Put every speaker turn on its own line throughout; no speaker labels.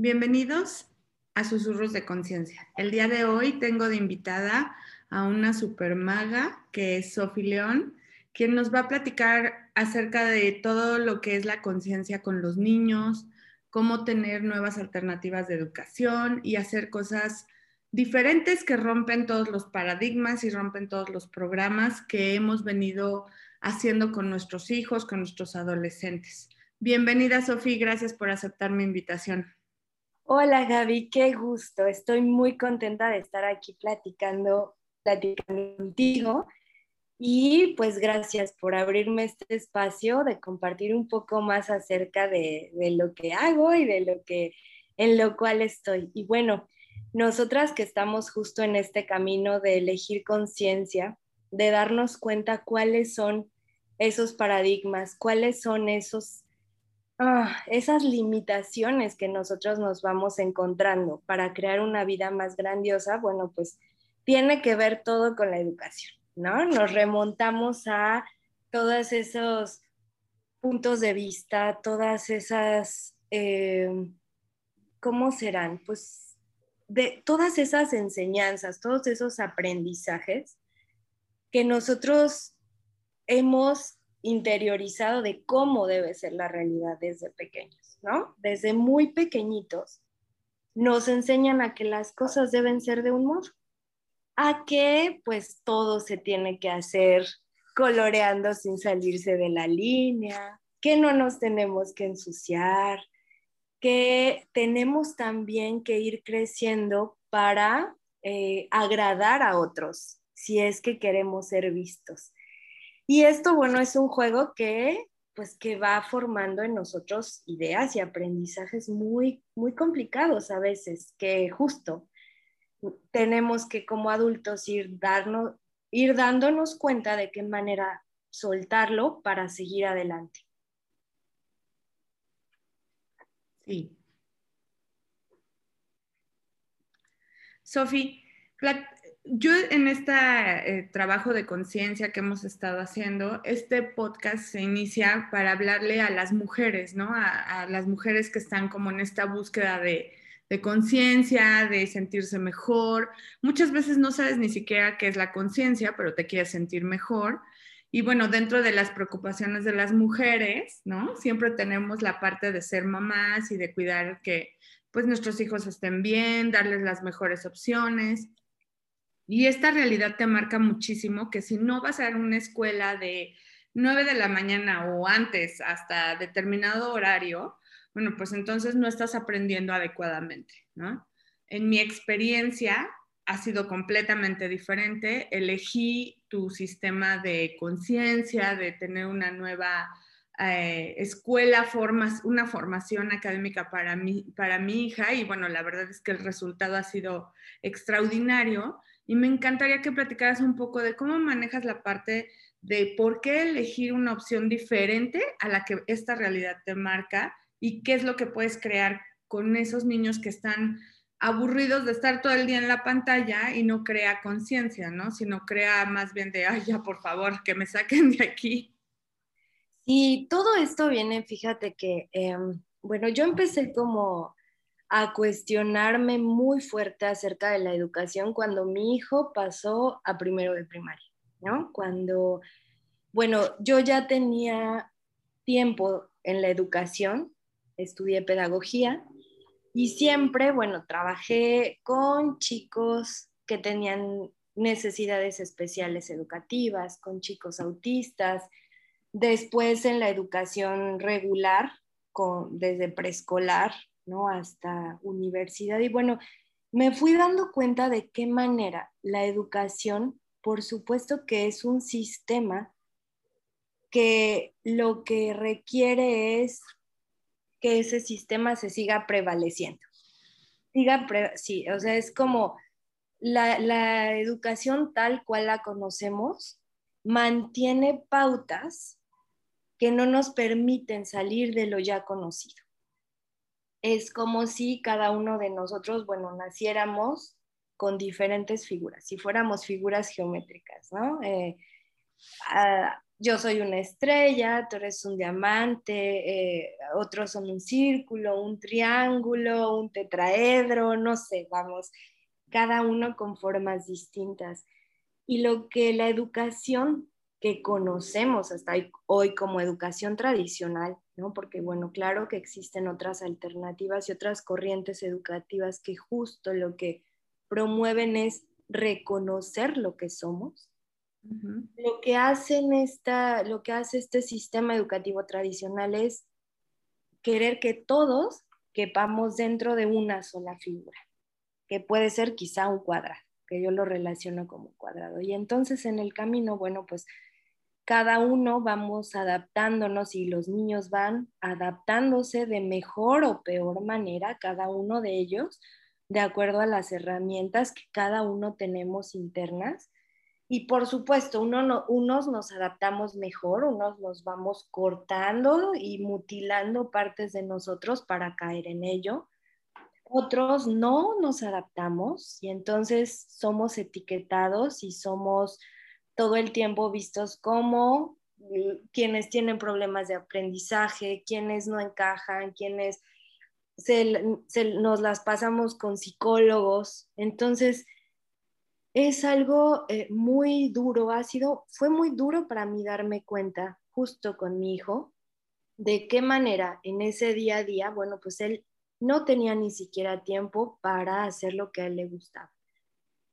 Bienvenidos a Susurros de Conciencia. El día de hoy tengo de invitada a una super maga que es Sofi León, quien nos va a platicar acerca de todo lo que es la conciencia con los niños, cómo tener nuevas alternativas de educación y hacer cosas diferentes que rompen todos los paradigmas y rompen todos los programas que hemos venido haciendo con nuestros hijos, con nuestros adolescentes. Bienvenida, Sofi, gracias por aceptar mi invitación.
Hola Gaby, qué gusto. Estoy muy contenta de estar aquí platicando, platicando contigo. Y pues gracias por abrirme este espacio de compartir un poco más acerca de, de, lo que hago y de lo que en lo cual estoy. Y bueno, nosotras que estamos justo en este camino de elegir conciencia, de darnos cuenta cuáles son esos paradigmas, cuáles son esos Ah, esas limitaciones que nosotros nos vamos encontrando para crear una vida más grandiosa, bueno, pues tiene que ver todo con la educación, ¿no? Nos remontamos a todos esos puntos de vista, todas esas, eh, ¿cómo serán? Pues de todas esas enseñanzas, todos esos aprendizajes que nosotros hemos interiorizado de cómo debe ser la realidad desde pequeños, ¿no? Desde muy pequeñitos nos enseñan a que las cosas deben ser de un modo, a que pues todo se tiene que hacer coloreando sin salirse de la línea, que no nos tenemos que ensuciar, que tenemos también que ir creciendo para eh, agradar a otros, si es que queremos ser vistos. Y esto, bueno, es un juego que pues que va formando en nosotros ideas y aprendizajes muy, muy complicados a veces, que justo tenemos que como adultos ir, darnos, ir dándonos cuenta de qué manera soltarlo para seguir adelante.
Sí. Sofi, yo en este eh, trabajo de conciencia que hemos estado haciendo, este podcast se inicia para hablarle a las mujeres, ¿no? A, las mujeres que están como en esta búsqueda de, de conciencia, de sentirse mejor. Muchas veces no sabes ni siquiera qué es la conciencia, pero te quieres sentir mejor. Y bueno, dentro de las preocupaciones de las mujeres, ¿no? Siempre tenemos la parte de ser mamás y de cuidar que pues nuestros hijos estén bien, darles las mejores opciones. Y esta realidad te marca muchísimo que si no vas a una escuela de 9 de la mañana o antes hasta determinado horario, bueno, pues entonces no estás aprendiendo adecuadamente, ¿no? En mi experiencia ha sido completamente diferente. Elegí tu sistema de conciencia, de tener una nueva eh, escuela, formas, una formación académica para mi, para mi hija y bueno, la verdad es que el resultado ha sido extraordinario y me encantaría que platicaras un poco de cómo manejas la parte de por qué elegir una opción diferente a la que esta realidad te marca y qué es lo que puedes crear con esos niños que están aburridos de estar todo el día en la pantalla y no crea conciencia, ¿no? Sino crea más bien de, ay, ya por favor, que me saquen de aquí.
Y todo esto viene, fíjate que, em, bueno, yo empecé como a cuestionarme muy fuerte acerca de la educación cuando mi hijo pasó a primero de primaria, ¿no? Cuando, bueno, yo ya tenía tiempo en la educación, estudié pedagogía y siempre, bueno, trabajé con chicos que tenían necesidades especiales educativas, con chicos autistas, después en la educación regular, con, desde preescolar ¿no? Hasta universidad. Y bueno, me fui dando cuenta de qué manera la educación, por supuesto que es un sistema que lo que requiere es que ese sistema se siga prevaleciendo. Siga sí, o sea, es como la educación tal cual la conocemos mantiene pautas que no nos permiten salir de lo ya conocido es como si cada uno de nosotros, bueno, naciéramos con diferentes figuras, si fuéramos figuras geométricas, ¿no? Eh, yo soy una estrella, tú eres un diamante, eh, otros son un círculo, un triángulo, un tetraedro, no sé, vamos, cada uno con formas distintas. Y lo que la educación que conocemos hasta hoy como educación tradicional, ¿no? Porque bueno, claro que existen otras alternativas y otras corrientes educativas que justo lo que promueven es reconocer lo que somos lo, que hacen esta, lo que hace este sistema educativo tradicional es querer que todos quepamos dentro de una sola figura, que puede ser quizá un cuadrado, que yo lo relaciono como cuadrado. Y entonces en el camino, bueno, pues cada uno vamos adaptándonos y los niños van adaptándose de mejor o peor manera, cada uno de ellos, de acuerdo a las herramientas que cada uno tenemos internas y por supuesto, uno unos nos adaptamos mejor, unos nos vamos cortando y mutilando partes de nosotros para caer en ello. Otros no nos adaptamos y entonces somos etiquetados y somos todo el tiempo vistos como eh, quienes tienen problemas de aprendizaje, quienes no encajan, quienes nos las pasamos con psicólogos. Entonces, es algo eh, muy duro, ha sido, fue muy duro para mí darme cuenta justo con mi hijo de qué manera en ese día a día, bueno, pues él no tenía ni siquiera tiempo para hacer lo que a él le gustaba.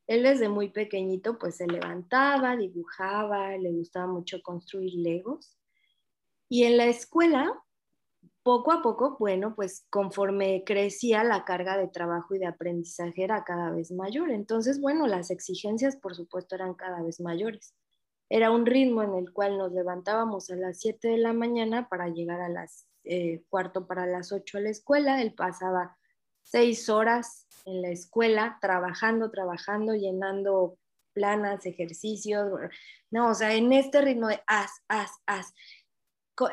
Él desde muy pequeñito pues se levantaba, dibujaba, le gustaba mucho construir legos. Y en la escuela poco a poco, bueno, pues conforme crecía la carga de trabajo y de aprendizaje era cada vez mayor. Entonces, bueno, las exigencias, por supuesto, eran cada vez mayores. Era un ritmo en el cual nos levantábamos a las 7 de la mañana para llegar a las eh, cuarto para las 8 a la escuela. Él pasaba seis horas en la escuela trabajando, trabajando, llenando planas, ejercicios. No, o sea, en este ritmo de haz, haz, haz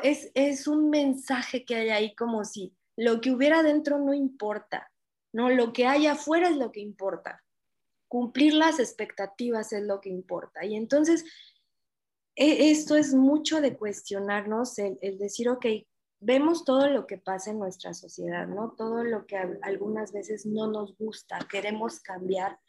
es, un mensaje que hay ahí como si lo que hubiera dentro no importa, ¿no? Lo que hay afuera es lo que importa. Cumplir las expectativas es lo que importa. Y entonces, e, esto es mucho de cuestionarnos, el, el, decir, ok, vemos todo lo que pasa en nuestra sociedad, ¿no? Todo lo que algunas veces no nos gusta, queremos cambiar,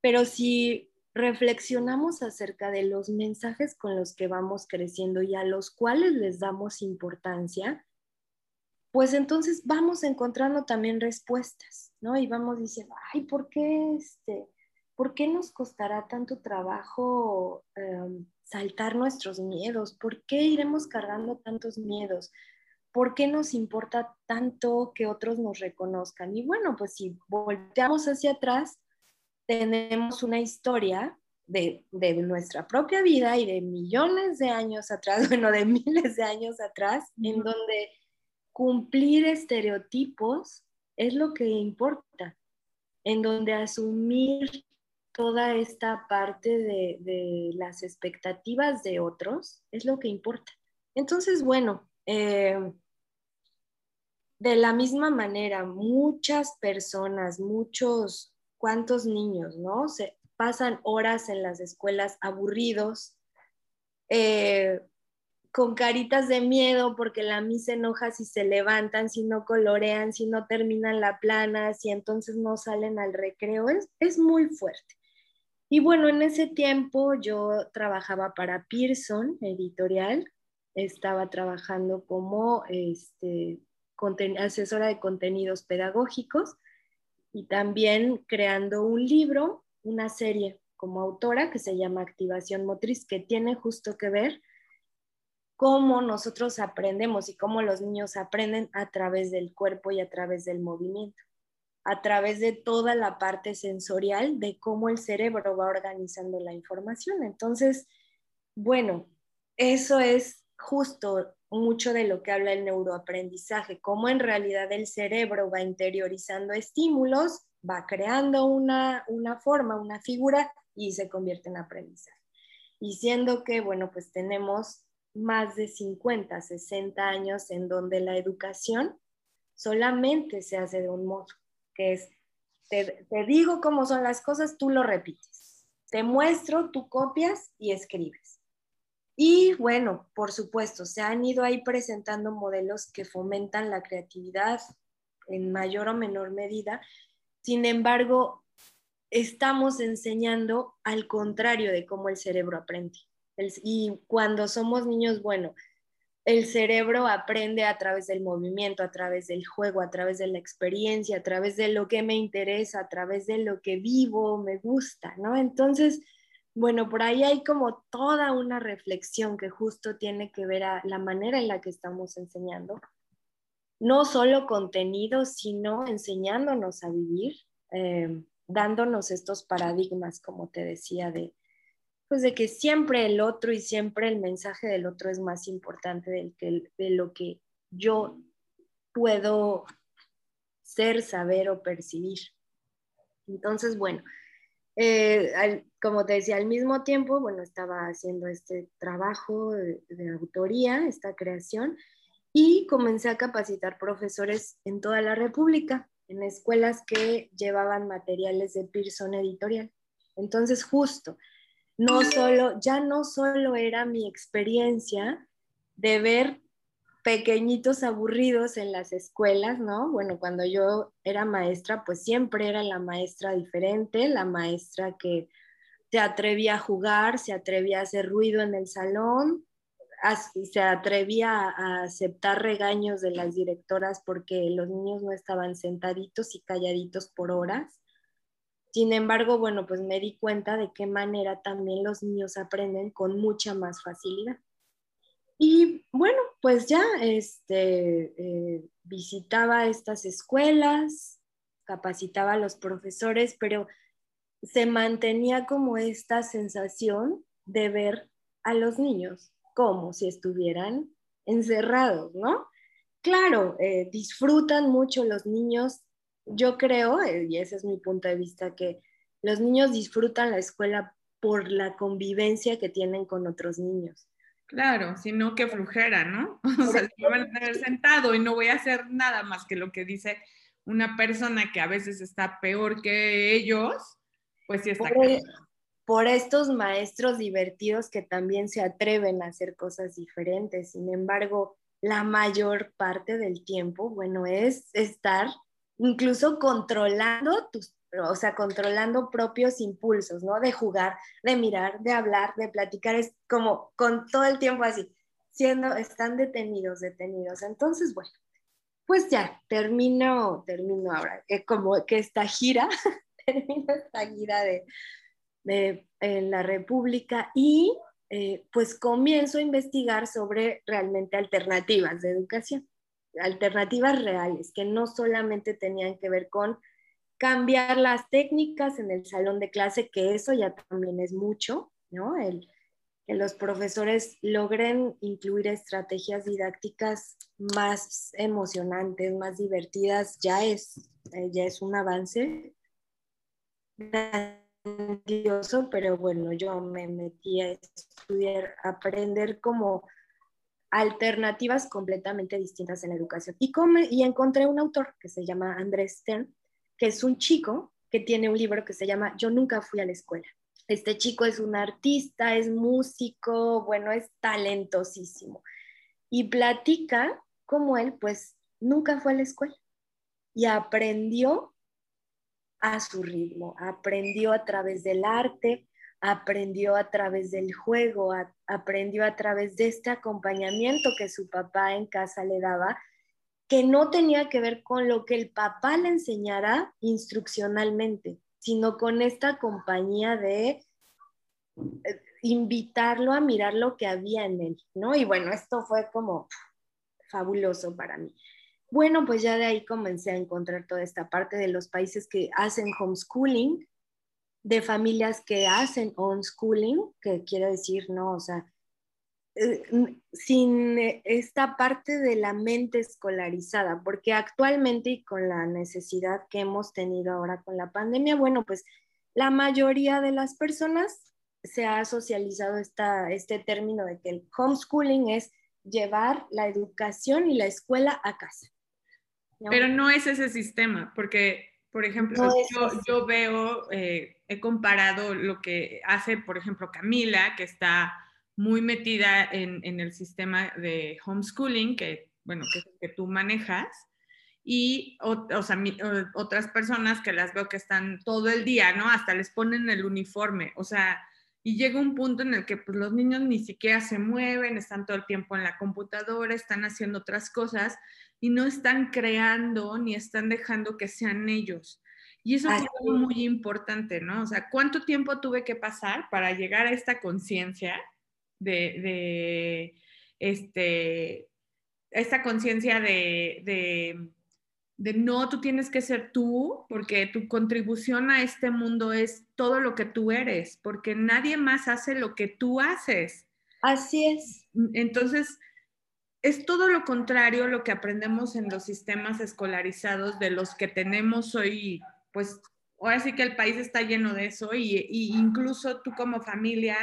pero si reflexionamos acerca de los mensajes con los que vamos creciendo y a los cuales les damos importancia, pues entonces vamos encontrando también respuestas, ¿no? Y vamos diciendo, ay, ¿por qué, este, ¿por qué nos costará tanto trabajo em, saltar nuestros miedos? ¿Por qué iremos cargando tantos miedos? ¿Por qué nos importa tanto que otros nos reconozcan? Y bueno, pues si volteamos hacia atrás, tenemos una historia de, nuestra propia vida y de millones de años atrás, bueno, de miles de años atrás, en donde cumplir estereotipos es lo que importa, en donde asumir toda esta parte de, las expectativas de otros es lo que importa. Entonces, bueno, eh, de la misma manera, muchas personas, muchos cuántos niños, ¿no? Se pasan horas en las escuelas aburridos, eh, con caritas de miedo porque la misa enoja si se levantan, si no colorean, si no terminan la plana, si entonces no salen al recreo. Es, es muy fuerte. Y bueno, en ese tiempo yo trabajaba para Pearson Editorial, estaba trabajando como este, asesora de contenidos pedagógicos y también creando un libro, una serie como autora que se llama Activación Motriz, que tiene justo que ver cómo nosotros aprendemos y cómo los niños aprenden a través del cuerpo y a través del movimiento, a través de toda la parte sensorial de cómo el cerebro va organizando la información. Entonces, bueno, eso es justo mucho de lo que habla el neuroaprendizaje, cómo en realidad el cerebro va interiorizando estímulos, va creando una, una forma, una figura y se convierte en aprendizaje. Y siendo que, bueno, pues tenemos más de 50, 60 años en donde la educación solamente se hace de un modo, que es, te, te digo cómo son las cosas, tú lo repites. Te muestro, tú copias y escribes. Y bueno, por supuesto, se han ido ahí presentando modelos que fomentan la creatividad en mayor o menor medida. Sin embargo, estamos enseñando al contrario de cómo el cerebro aprende. y cuando somos niños, bueno, el cerebro aprende a través del movimiento, a través del juego, a través de la experiencia, a través de lo que me interesa, a través de lo que vivo, me gusta, ¿no? Entonces, bueno, por ahí hay como toda una reflexión que justo tiene que ver a la manera en la que estamos enseñando. No solo contenido, sino enseñándonos a vivir, eh, dándonos estos paradigmas, como te decía, de, pues de que siempre el otro y siempre el mensaje del otro es más importante del que, de lo que yo puedo ser, saber o percibir. Entonces, bueno, eh, como te decía, al mismo tiempo, bueno, estaba haciendo este trabajo de, autoría, esta creación, y comencé a capacitar profesores en toda la República, en escuelas que llevaban materiales de Pearson Editorial. Entonces, justo, no solo, ya no solo era mi experiencia de ver pequeñitos aburridos en las escuelas, ¿no? Bueno, cuando yo era maestra, pues siempre era la maestra diferente, la maestra que se atrevía a jugar, se atrevía a hacer ruido en el salón, se atrevía a aceptar regaños de las directoras porque los niños no estaban sentaditos y calladitos por horas. Sin embargo, bueno, pues me di cuenta de qué manera también los niños aprenden con mucha más facilidad. Y bueno, pues ya este, eh, visitaba estas escuelas, capacitaba a los profesores, pero se mantenía como esta sensación de ver a los niños como si estuvieran encerrados, ¿no? Claro, eh, disfrutan mucho los niños, yo creo, eh, y ese es mi punto de vista, que los niños disfrutan la escuela por la convivencia que tienen con otros niños.
Claro, sino que flujera, ¿no? O sea, me van a tener sentado y no voy a hacer nada más que lo que dice una persona que a veces está peor que ellos, pues sí está.
Por, por estos maestros divertidos que también se atreven a hacer cosas diferentes. Sin embargo, la mayor parte del tiempo, bueno, es estar incluso controlando tus o sea, controlando propios impulsos, ¿no? De jugar, de mirar, de hablar, de platicar, es como con todo el tiempo así, siendo, están detenidos, detenidos. Entonces, bueno, pues ya, termino, termino ahora, eh, como que esta gira, termino esta gira de, de en la República y eh, pues comienzo a investigar sobre realmente alternativas de educación, alternativas reales, que no solamente tenían que ver con cambiar las técnicas en el salón de clase, que eso ya también es mucho, ¿no? El, que los profesores logren incluir estrategias didácticas más emocionantes, más divertidas, ya es, eh, ya es un avance grandioso, pero bueno, yo me metí a estudiar, a aprender como alternativas completamente distintas en la educación. Y, y encontré un autor que se llama Andrés Stern, que es un chico que tiene un libro que se llama Yo nunca fui a la escuela. Este chico es un artista, es músico, bueno, es talentosísimo. Y platica cómo él, pues, nunca fue a la escuela y aprendió a su ritmo, aprendió a través del arte, aprendió a través del juego, aprendió a través de este acompañamiento que su papá en casa le daba que no tenía que ver con lo que el papá le enseñara instruccionalmente, sino con esta compañía de eh, invitarlo a mirar lo que había en él, ¿no? Y bueno, esto fue como fabuloso para mí. Bueno, pues ya de ahí comencé a encontrar toda esta parte de los países que hacen homeschooling, de familias que hacen homeschooling, que quiere decir, ¿no? O sea, sin eh, esta parte de la mente escolarizada, porque actualmente y con la necesidad que hemos tenido ahora con la pandemia, bueno, pues la mayoría de las personas se ha socializado esta, este término de que el homeschooling es llevar la educación y la escuela a casa.
Pero no es ese sistema, porque, por ejemplo, yo, veo, eh, he comparado lo que hace, por ejemplo, Camila, que está muy metida en, en el sistema de homeschooling, que, bueno, que, que tú manejas, y o, o sea, mi, o, otras personas que las veo que están todo el día, ¿no? Hasta les ponen el uniforme, o sea, y llega un punto en el que pues, los niños ni siquiera se mueven, están todo el tiempo en la computadora, están haciendo otras cosas y no están creando ni están dejando que sean ellos. Y eso es algo muy importante, ¿no? O sea, ¿cuánto tiempo tuve que pasar para llegar a esta conciencia de, de, este, esta conciencia de, de, de, no, tú tienes que ser tú, porque tu contribución a este mundo es todo lo que tú eres, porque nadie más hace lo que tú haces.
Así es.
Entonces, es todo lo contrario lo que aprendemos en los sistemas escolarizados de los que tenemos hoy pues ahora sí que el país está lleno de eso y, y, incluso tú como familia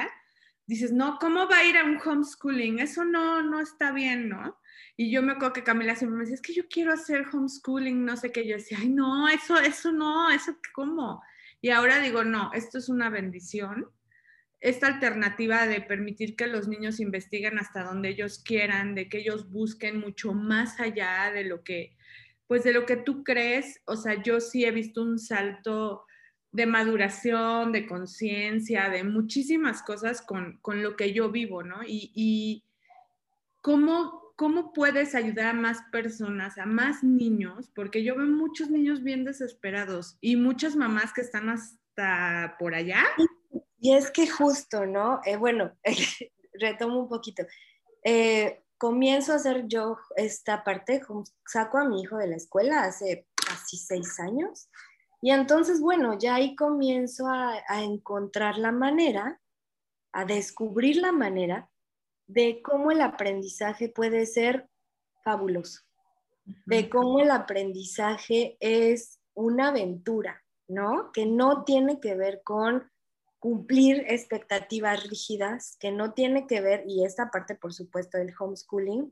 dices, no, ¿cómo va a ir a un homeschooling? Eso no, no está bien, ¿no? Y yo me acuerdo que Camila siempre me decía, es que yo quiero hacer homeschooling, no sé qué. Yo decía, ay, no, eso, eso no, eso cómo. Y ahora digo, no, esto es una bendición. Esta alternativa de permitir que los niños investiguen hasta donde ellos quieran, de que ellos busquen mucho más allá de lo que pues de lo que tú crees, o sea, yo sí he visto un salto de maduración, de conciencia, de muchísimas cosas con, con, lo que yo vivo, ¿no? Y, y cómo, cómo puedes ayudar a más personas, a más niños, porque yo veo muchos niños bien desesperados y muchas mamás que están hasta por allá.
Y es que justo, ¿no? Eh, bueno, retomo un poquito. Eh, comienzo a hacer yo esta parte, saco a mi hijo de la escuela hace casi seis años. Y entonces, bueno, ya ahí comienzo a, a encontrar la manera, a descubrir la manera de cómo el aprendizaje puede ser fabuloso, de cómo el aprendizaje es una aventura, ¿no? Que no tiene que ver con cumplir expectativas rígidas que no tiene que ver, y esta parte por supuesto del homeschooling,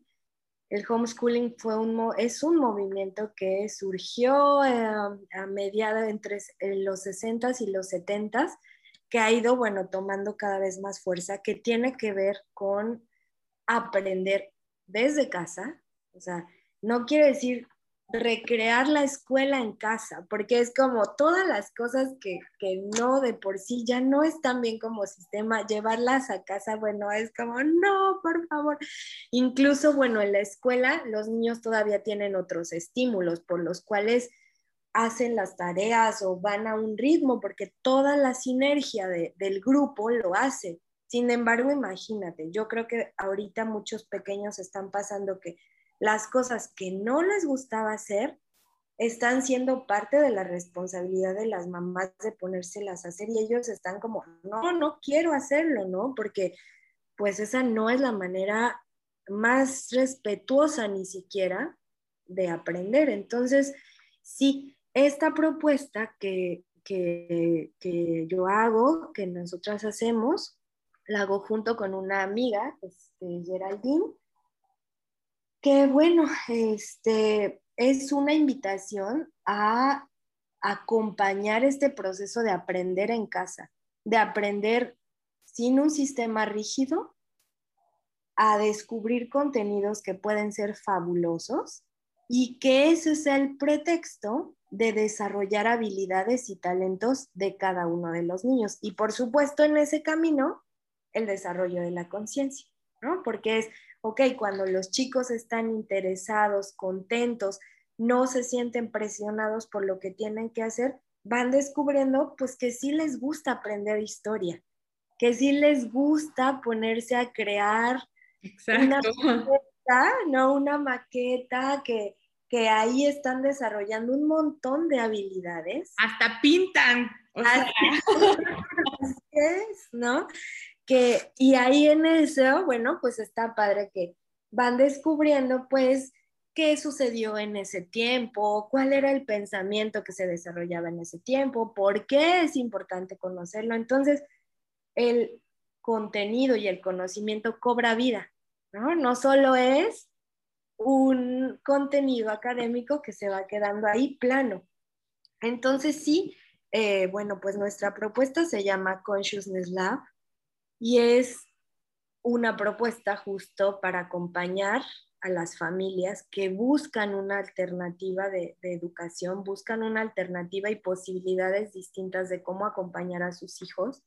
el homeschooling fue un, es un movimiento que surgió eh, a mediados entre los 60s y los 70s, que ha ido, bueno, tomando cada vez más fuerza, que tiene que ver con aprender desde casa, o sea, no quiere decir recrear la escuela en casa, porque es como todas las cosas que, que, no de por sí ya no están bien como sistema, llevarlas a casa, bueno, es como, no, por favor. Incluso, bueno, en la escuela los niños todavía tienen otros estímulos por los cuales hacen las tareas o van a un ritmo, porque toda la sinergia de, del grupo lo hace. Sin embargo, imagínate, yo creo que ahorita muchos pequeños están pasando que las cosas que no les gustaba hacer están siendo parte de la responsabilidad de las mamás de ponérselas a hacer y ellos están como, no, no quiero hacerlo, ¿no? Porque pues esa no es la manera más respetuosa ni siquiera de aprender. Entonces, sí, esta propuesta que, que, que yo hago, que nosotras hacemos, la hago junto con una amiga, este, Geraldine, que bueno, este, es una invitación a acompañar este proceso de aprender en casa, de aprender sin un sistema rígido, a descubrir contenidos que pueden ser fabulosos y que ese sea el pretexto de desarrollar habilidades y talentos de cada uno de los niños. Y por supuesto en ese camino, el desarrollo de la conciencia, ¿no? Porque es ok, cuando los chicos están interesados, contentos, no se sienten presionados por lo que tienen que hacer, van descubriendo pues que sí les gusta aprender historia, que sí les gusta ponerse a crear una maqueta, ¿no? Una maqueta que, que ahí están desarrollando un montón de habilidades.
Hasta pintan. O sea.
¿no? Y ahí en eso, bueno, pues está padre que van descubriendo pues qué sucedió en ese tiempo, cuál era el pensamiento que se desarrollaba en ese tiempo, por qué es importante conocerlo. Entonces, el contenido y el conocimiento cobra vida, ¿no? No solo es un contenido académico que se va quedando ahí plano. Entonces, sí, eh, bueno, pues nuestra propuesta se llama Consciousness Lab y es una propuesta justo para acompañar a las familias que buscan una alternativa de, educación, buscan una alternativa y posibilidades distintas de cómo acompañar a sus hijos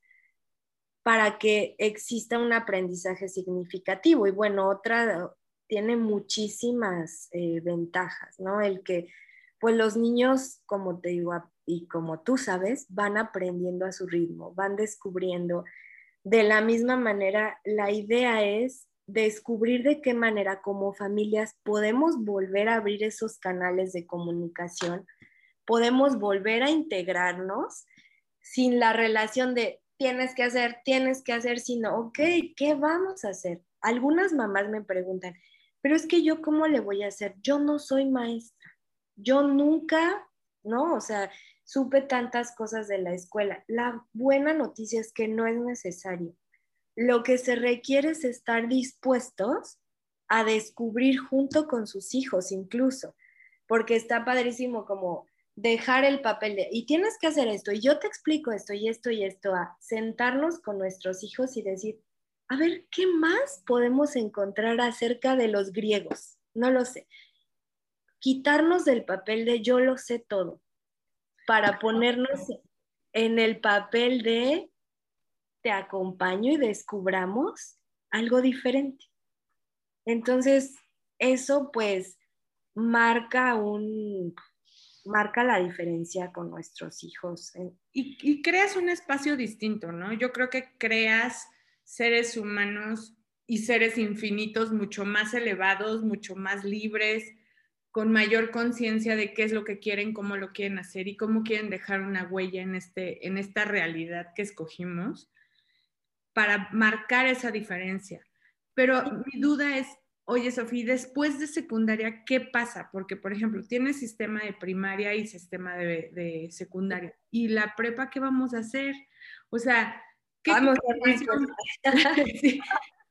para que exista un aprendizaje significativo. Y bueno, otra tiene muchísimas eh, ventajas, ¿no? El que, pues los niños, como te digo, y como tú sabes, van aprendiendo a su ritmo, van descubriendo. De la misma manera, la idea es descubrir de qué manera como familias podemos volver a abrir esos canales de comunicación, podemos volver a integrarnos sin la relación de tienes que hacer, tienes que hacer, sino, ok, ¿qué vamos a hacer? Algunas mamás me preguntan, pero es que yo, ¿cómo le voy a hacer? Yo no soy maestra, yo nunca, ¿no? O sea, supe tantas cosas de la escuela. La buena noticia es que no es necesario lo que se requiere es estar dispuestos a descubrir junto con sus hijos incluso, porque está padrísimo como dejar el papel de, y tienes que hacer esto, y yo te explico esto y esto y esto, a sentarnos con nuestros hijos y decir, a ver, ¿qué más podemos encontrar acerca de los griegos? No lo sé. Quitarnos del papel de yo lo sé todo, para ponernos en el papel de te acompaño y descubramos algo diferente. Entonces, eso pues marca un marca la diferencia con nuestros hijos.
Y, y, creas un espacio distinto, ¿no? Yo creo que creas seres humanos y seres infinitos mucho más elevados, mucho más libres, con mayor conciencia de qué es lo que quieren, cómo lo quieren hacer y cómo quieren dejar una huella en, este, en esta realidad que escogimos para marcar esa diferencia. Pero mi duda es, oye Sofía, después de secundaria, ¿qué pasa? Porque, por ejemplo, tienes sistema de primaria y sistema de, secundaria. ¿Y la prepa qué vamos a hacer? O sea, ¿qué vamos a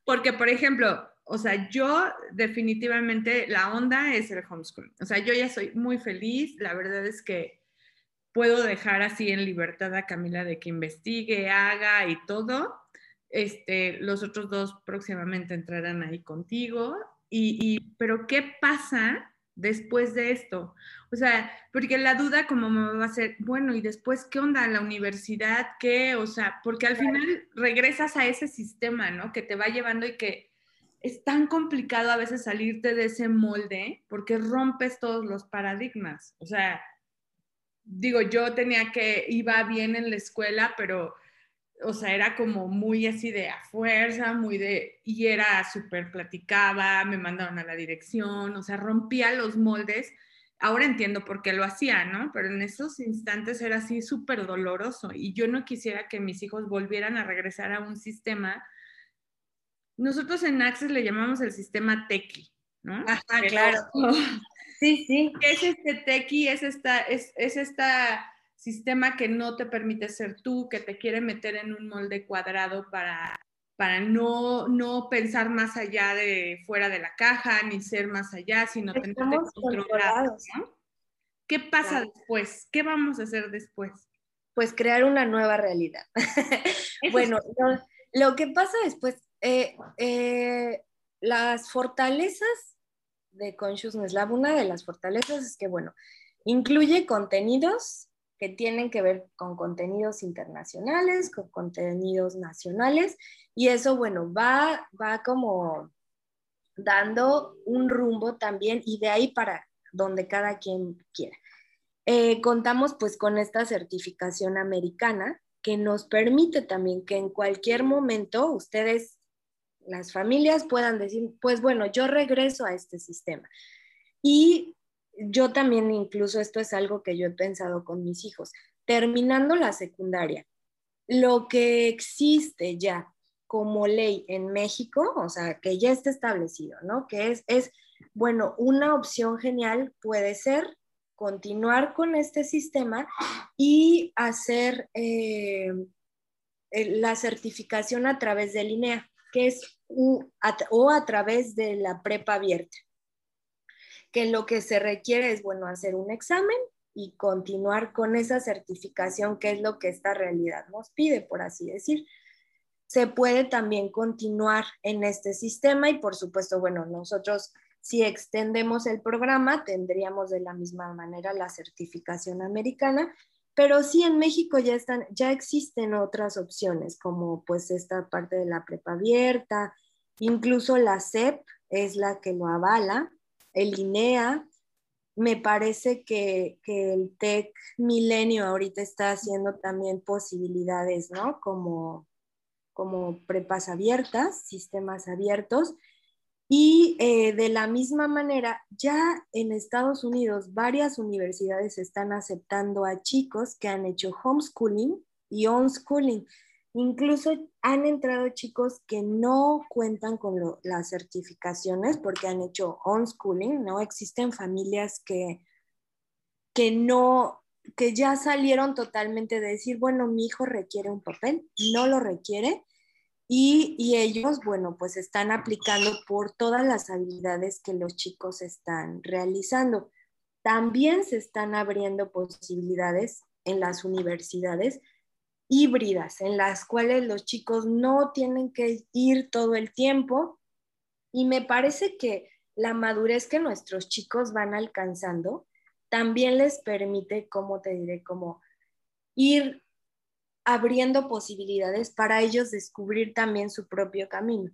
Porque, por ejemplo, o sea, yo definitivamente la onda es el homeschool. O sea, yo ya soy muy feliz. La verdad es que puedo dejar así en libertad a Camila de que investigue, haga y todo. Este, los otros dos próximamente entrarán ahí contigo. Y, pero ¿qué pasa después de esto? O sea, porque la duda como me va a ser, bueno, ¿y después qué onda? ¿La universidad qué? O sea, porque al final regresas a ese sistema, ¿no? Que te va llevando y que es tan complicado a veces salirte de ese molde porque rompes todos los paradigmas. O sea, digo, yo tenía que, iba bien en la escuela, pero o sea, era como muy así de a fuerza, muy de, y era súper platicaba, me mandaron a la dirección, o sea, rompía los moldes. Ahora entiendo por qué lo hacía, ¿no? Pero en esos instantes era así súper doloroso y yo no quisiera que mis hijos volvieran a regresar a un sistema. Nosotros en Access le llamamos el sistema TECI, ¿no?
Ajá, claro. Sí, sí.
¿Qué es este TECI? Es esta, es, es esta sistema que no te permite ser tú, que te quiere meter en un molde cuadrado para, para no, no pensar más allá de fuera de la caja, ni ser más allá, sino tener controlado. ¿Qué pasa después? ¿Qué vamos a hacer después?
Pues crear una nueva realidad. bueno, lo, que pasa después, eh, eh, las fortalezas de Consciousness Lab, una de las fortalezas es que, bueno, incluye contenidos que tienen que ver con contenidos internacionales, con contenidos nacionales, y eso, bueno, va, va como dando un rumbo también y de ahí para donde cada quien quiera. Eh, contamos pues con esta certificación americana que nos permite también que en cualquier momento ustedes, las familias, puedan decir, pues bueno, yo regreso a este sistema. Y yo también incluso esto es algo que yo he pensado con mis hijos. Terminando la secundaria, lo que existe ya como ley en México, o sea, que ya está establecido, ¿no? Que es, es bueno, una opción genial puede ser continuar con este sistema y hacer eh, la certificación a través de INEA, que es o a través de la prepa abierta que lo que se requiere es, bueno, hacer un examen y continuar con esa certificación, que es lo que esta realidad nos pide, por así decir. se puede también continuar en este sistema y por supuesto, bueno, nosotros si extendemos el programa tendríamos de la misma manera la certificación americana, pero sí en México ya están ya existen otras opciones como pues esta parte de la prepa abierta, incluso la CEP es la que lo avala, el INEA, me parece que, que, el TEC Milenio ahorita está haciendo también posibilidades, ¿no? Como como prepas abiertas, sistemas abiertos. Y eh, de la misma manera, ya en Estados Unidos varias universidades están aceptando a chicos que han hecho homeschooling y onschooling. Incluso han entrado chicos que no cuentan con las certificaciones porque han hecho homeschooling, ¿no? Existen familias que, que no, que ya salieron totalmente de decir, bueno, mi hijo requiere un papel, no lo requiere. Y, y, ellos, bueno, pues están aplicando por todas las habilidades que los chicos están realizando. También se están abriendo posibilidades en las universidades híbridas, en las cuales los chicos no tienen que ir todo el tiempo. Y me parece que la madurez que nuestros chicos van alcanzando también les permite, como te diré, como ir abriendo posibilidades para ellos descubrir también su propio camino.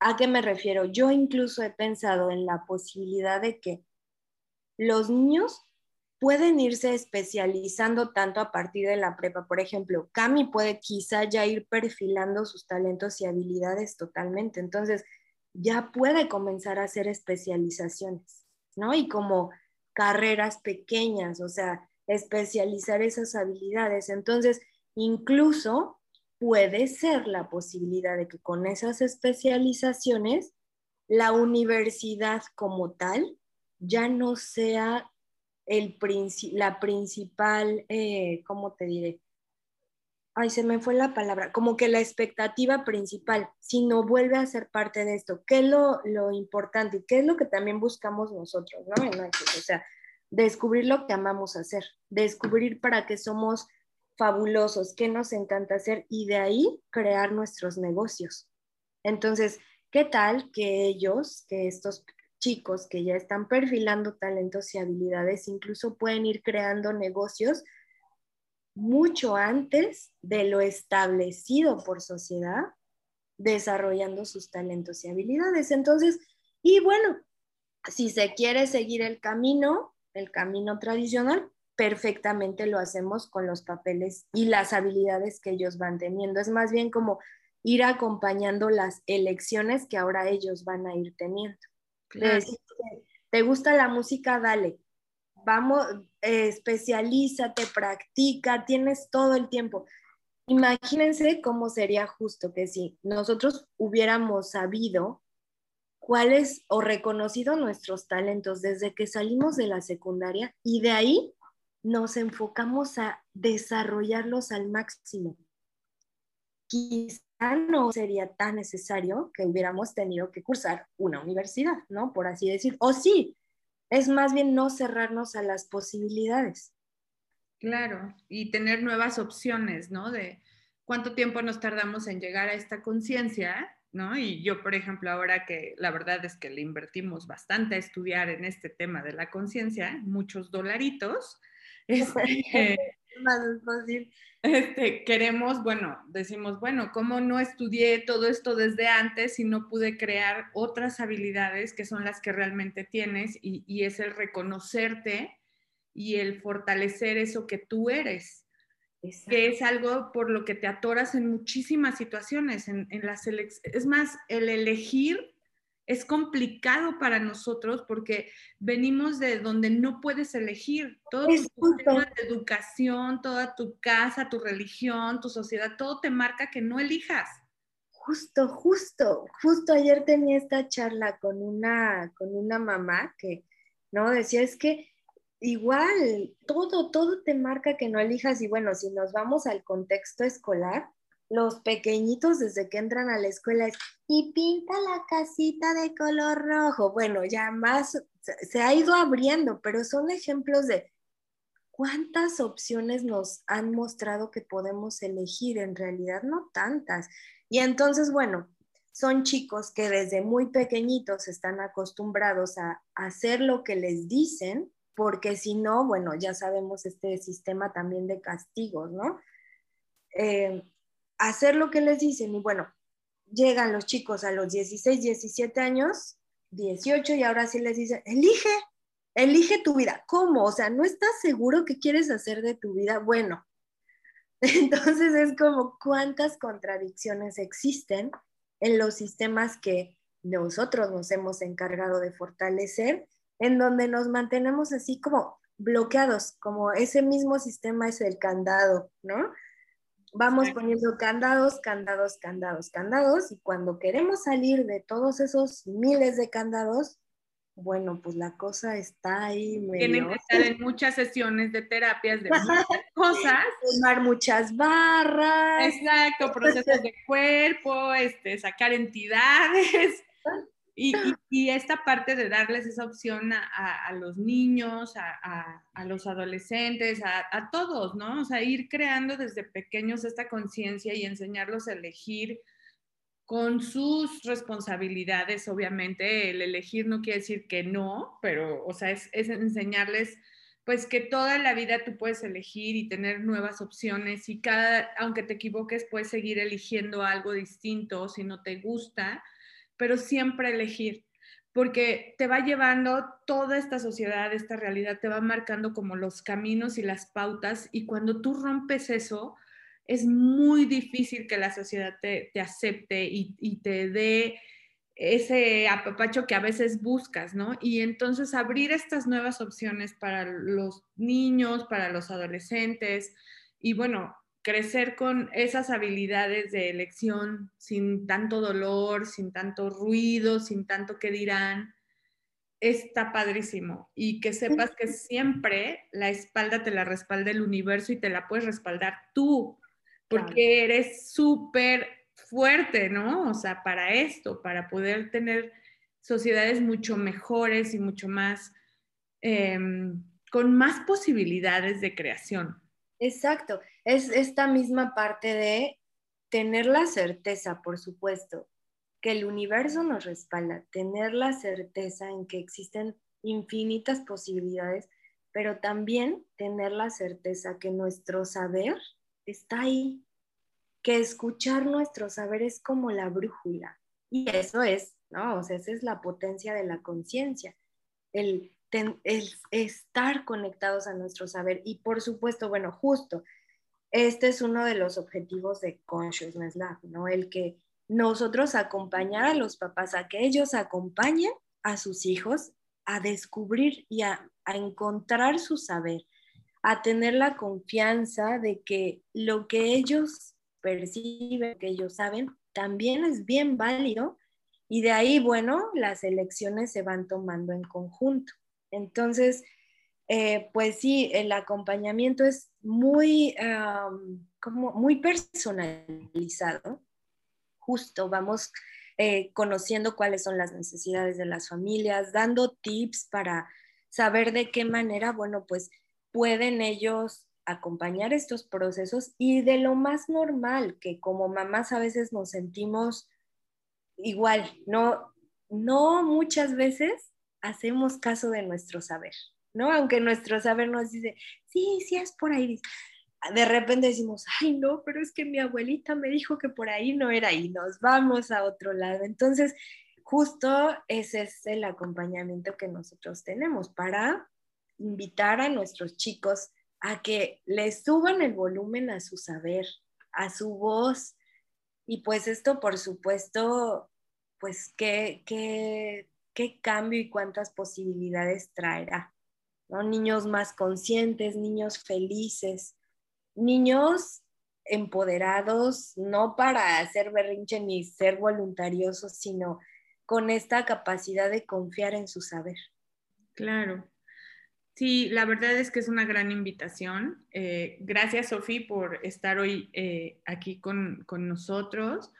¿A qué me refiero? Yo incluso he pensado en la posibilidad de que los niños pueden irse especializando tanto a partir de la prepa. Por ejemplo, Cami puede quizá ya ir perfilando sus talentos y habilidades totalmente. Entonces, ya puede comenzar a hacer especializaciones, ¿no? Y como carreras pequeñas, o sea, especializar esas habilidades. Entonces, incluso puede ser la posibilidad de que con esas especializaciones, la universidad como tal ya no sea el la principal, eh, ¿cómo te diré? Ay, se me fue la palabra, como que la expectativa principal, sino vuelve a ser parte de esto. ¿Qué es lo, lo importante y qué es lo que también buscamos nosotros, ¿no? O sea, descubrir lo que amamos hacer, descubrir para qué somos fabulosos, qué nos encanta hacer y de ahí crear nuestros negocios. Entonces, ¿qué tal que ellos, que estos chicos que ya están perfilando talentos y habilidades, incluso pueden ir creando negocios mucho antes de lo establecido por sociedad, desarrollando sus talentos y habilidades. Entonces, y bueno, si se quiere seguir el camino, el camino tradicional, perfectamente lo hacemos con los papeles y las habilidades que ellos van teniendo. Es más bien como ir acompañando las elecciones que ahora ellos van a ir teniendo. ¿Te gusta la música? Dale. Vamos, eh, especialízate, practica, tienes todo el tiempo. Imagínense cómo sería justo que si nosotros hubiéramos sabido cuáles o reconocido nuestros talentos desde que salimos de la secundaria y de ahí nos enfocamos a desarrollarlos al máximo. Quizá no sería tan necesario que hubiéramos tenido que cursar una universidad, ¿no? Por así decir. O sí, es más bien no cerrarnos a las posibilidades.
Claro, y tener nuevas opciones, ¿no? De cuánto tiempo nos tardamos en llegar a esta conciencia ¿no? Y yo, por ejemplo, ahora que la verdad es que le invertimos bastante a estudiar en este tema de la conciencia, muchos dolaritos, este, este, queremos, bueno, decimos, bueno, ¿cómo no estudié todo esto desde antes y no pude crear otras habilidades que son las que realmente tienes y, y es el reconocerte y el fortalecer eso que tú eres? que es algo por lo que te atoras en muchísimas situaciones. En, en las es más, el elegir es complicado para nosotros porque venimos de donde no puedes elegir. Todo tu sistema de educación, toda tu casa, tu religión, tu sociedad, todo te marca que no elijas.
Justo, justo, justo ayer tenía esta charla con una, con una mamá que, ¿no? Decía, es que igual, todo, todo te marca que no elijas y bueno, si nos vamos al contexto escolar, los pequeñitos desde que entran a la escuela es, y pinta la casita de color rojo. Bueno, ya más se ha ido abriendo, pero son ejemplos de ¿cuántas opciones nos han mostrado que podemos elegir? En realidad no tantas. Y entonces, bueno, son chicos que desde muy pequeñitos están acostumbrados a hacer lo que les dicen, porque si no, bueno, ya sabemos este sistema también de castigos, ¿no? Eh, hacer lo que les dicen y bueno, llegan los chicos a los 16, 17 años, 18 y ahora sí les dicen, elige, elige tu vida. ¿Cómo? O sea, ¿no estás seguro qué quieres hacer de tu vida? Bueno, entonces es como cuántas contradicciones existen en los sistemas que nosotros nos hemos encargado de fortalecer, en donde nos mantenemos así como bloqueados, como ese mismo sistema es el candado, ¿no? Vamos poniendo candados, candados, candados, candados, y cuando queremos salir de todos esos miles de candados, bueno, pues la cosa está ahí.
Medio... Tienen que estar en muchas sesiones de terapias de muchas cosas.
Tomar muchas barras.
Exacto, procesos de cuerpo, este, sacar entidades. Y, esta parte de darles esa opción a, los niños, a, los adolescentes, a, todos, ¿no? O sea, ir creando desde pequeños esta conciencia y enseñarlos a elegir con sus responsabilidades, obviamente, el elegir no quiere decir que no, pero, o sea, es, enseñarles pues que toda la vida tú puedes elegir y tener nuevas opciones y cada, aunque te equivoques, puedes seguir eligiendo algo distinto si no te gusta, pero siempre elegir, porque te va llevando toda esta sociedad, esta realidad, te va marcando como los caminos y las pautas y cuando tú rompes eso, es muy difícil que la sociedad te, acepte y, te dé ese apapacho que a veces buscas, ¿no? Y entonces abrir estas nuevas opciones para los niños, para los adolescentes y bueno, crecer con esas habilidades de elección sin tanto dolor, sin tanto ruido, sin tanto que dirán, está padrísimo. Y que sepas que siempre la espalda te la respalda el universo y te la puedes respaldar tú porque eres súper fuerte, ¿no? O sea, para esto, para poder tener sociedades mucho mejores y mucho más, em, con más posibilidades de creación.
Exacto, es esta misma parte de tener la certeza, por supuesto, que el universo nos respalda, tener la certeza en que existen infinitas posibilidades, pero también tener la certeza que nuestro saber está ahí, que escuchar nuestro saber es como la brújula. Y eso es, ¿no? O sea, esa es la potencia de la conciencia, el, estar conectados a nuestro saber. Y por supuesto, bueno, justo, este es uno de los objetivos de Consciousness Lab, ¿no? El que nosotros acompañar a los papás a que ellos acompañen a sus hijos a descubrir y a encontrar su saber, a tener la confianza de que lo que ellos perciben, que ellos saben, también es bien válido y de ahí, bueno, las elecciones se van tomando en conjunto. Entonces, eh, pues sí, el acompañamiento es muy, como muy personalizado. Justo vamos eh, conociendo cuáles son las necesidades de las familias, dando tips para saber de qué manera, bueno, pues pueden ellos acompañar estos procesos y de lo más normal, que como mamás a veces nos sentimos igual, no, no muchas veces hacemos caso de nuestro saber, ¿no? Aunque nuestro saber nos dice, sí, sí es por ahí. De repente decimos, ay, no, pero es que mi abuelita me dijo que por ahí no era y nos vamos a otro lado. Entonces, justo ese es el acompañamiento que nosotros tenemos para invitar a nuestros chicos a que le suban el volumen a su saber, a su voz. Y pues esto, por supuesto, pues qué, qué, qué cambio y cuántas posibilidades traerá. ¿No? Niños más conscientes, niños felices, niños empoderados, no para hacer berrinche ni ser voluntariosos, sino con esta capacidad de confiar en su saber.
Claro, Sí, la verdad es que es una gran invitación. Eh, gracias, Sofi, por estar hoy eh, aquí con, nosotros.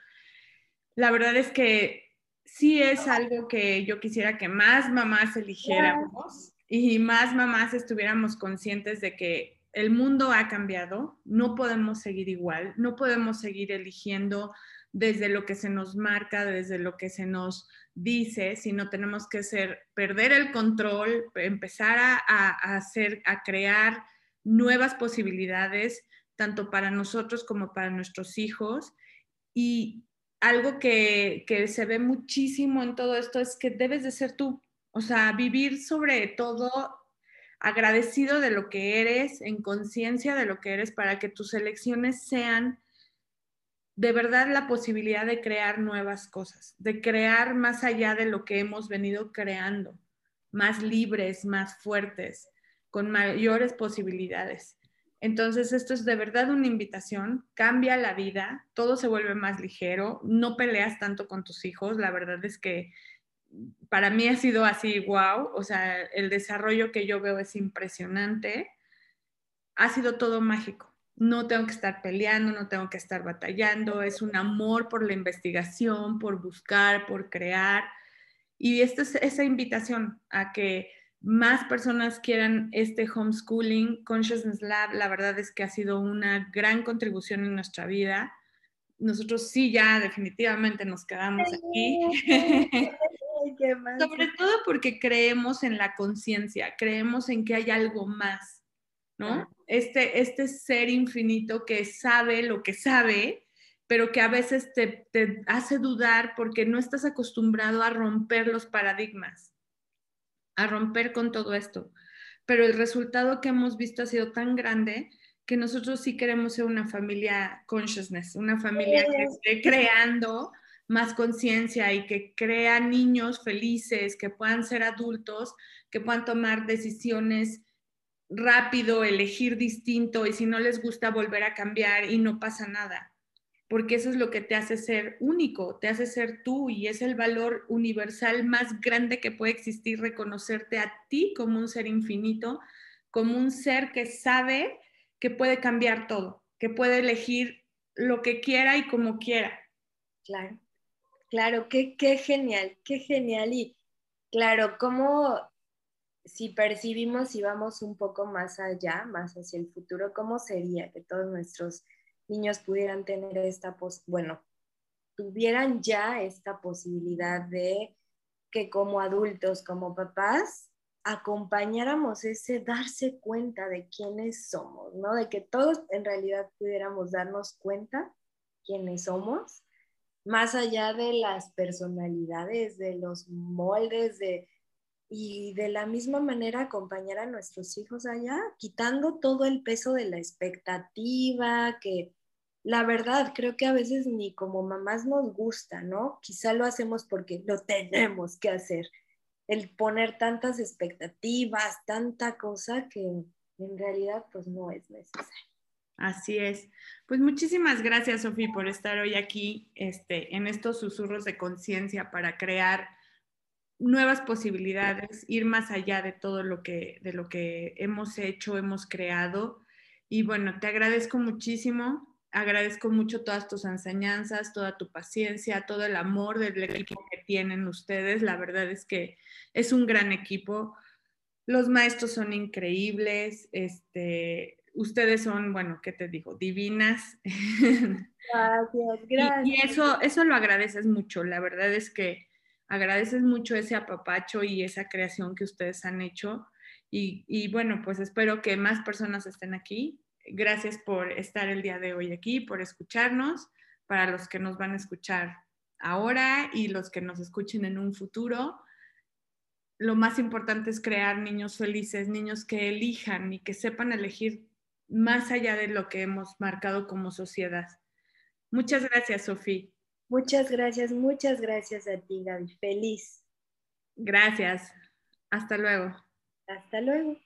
La verdad es que sí es algo que yo quisiera que más mamás eligiéramos y más mamás estuviéramos conscientes de que el mundo ha cambiado, no podemos seguir igual, no podemos seguir eligiendo desde lo que se nos marca, desde lo que se nos dice, sino tenemos que ser, perder el control, empezar a, hacer, a crear nuevas posibilidades, tanto para nosotros como para nuestros hijos. Y algo que, que se ve muchísimo en todo esto es que debes de ser tú, o sea, vivir sobre todo agradecido de lo que eres, en conciencia de lo que eres, para que tus elecciones sean de verdad la posibilidad de crear nuevas cosas, de crear más allá de lo que hemos venido creando, más libres, más fuertes, con mayores posibilidades. Entonces, esto es de verdad una invitación, cambia la vida, todo se vuelve más ligero, no peleas tanto con tus hijos, la verdad es que para mí ha sido así, wow, o sea, el desarrollo que yo veo es impresionante, ha sido todo mágico. No tengo que estar peleando, no tengo que estar batallando, es un amor por la investigación, por buscar, por crear. Y esta es esa invitación a que más personas quieran este homeschooling. Consciousness Lab, la verdad es que ha sido una gran contribución en nuestra vida. Nosotros sí ya definitivamente nos quedamos aquí. Sobre todo porque creemos en la conciencia, creemos en que hay algo más, ¿no? Este, este ser infinito que sabe lo que sabe, pero que a veces te, te hace dudar porque no estás acostumbrado a romper los paradigmas, a romper con todo esto. Pero el resultado que hemos visto ha sido tan grande que nosotros sí queremos ser una familia consciousness, una familia que esté creando más conciencia y que crea niños felices, que puedan ser adultos, que puedan tomar decisiones rápido, elegir distinto y si no les gusta volver a cambiar y no pasa nada, porque eso es lo que te hace ser único, te hace ser tú y es el valor universal más grande que puede existir, reconocerte a ti como un ser infinito, como un ser que sabe que puede cambiar todo, que puede elegir lo que quiera y como quiera.
Claro. Claro, qué, qué genial, qué genial. Y claro, cómo si percibimos y vamos un poco más allá, más hacia el futuro, ¿cómo sería que todos nuestros niños pudieran tener esta, pos bueno, tuvieran ya esta posibilidad de que como adultos, como papás, acompañáramos ese darse cuenta de quiénes somos, ¿no? De que todos en realidad pudiéramos darnos cuenta quiénes somos más allá de las personalidades, de los moldes, de, y de la misma manera acompañar a nuestros hijos allá, quitando todo el peso de la expectativa, que la verdad creo que a veces ni como mamás nos gusta, ¿no? Quizá lo hacemos porque lo tenemos que hacer, el poner tantas expectativas, tanta cosa que en realidad pues no es necesario.
Así es. Pues muchísimas gracias, Sofía, por estar hoy aquí este, en estos susurros de conciencia para crear nuevas posibilidades, ir más allá de todo lo que, de lo que hemos hecho, hemos creado. Y bueno, te agradezco muchísimo, agradezco mucho todas tus enseñanzas, toda tu paciencia, todo el amor del equipo que tienen ustedes. La verdad es que es un gran equipo. Los maestros son increíbles, este, ustedes son, bueno, ¿qué te digo? Divinas.
Gracias, gracias.
Y, eso, eso lo agradeces mucho. La verdad es que agradeces mucho ese apapacho y esa creación que ustedes han hecho. Y, y bueno, pues espero que más personas estén aquí. Gracias por estar el día de hoy aquí, por escucharnos, para los que nos van a escuchar ahora y los que nos escuchen en un futuro lo más importante es crear niños felices, niños que elijan y que sepan elegir más allá de lo que hemos marcado como sociedad. Muchas gracias, Sofía.
Muchas gracias, muchas gracias a ti, Gaby. Feliz.
Gracias. Hasta luego.
Hasta luego.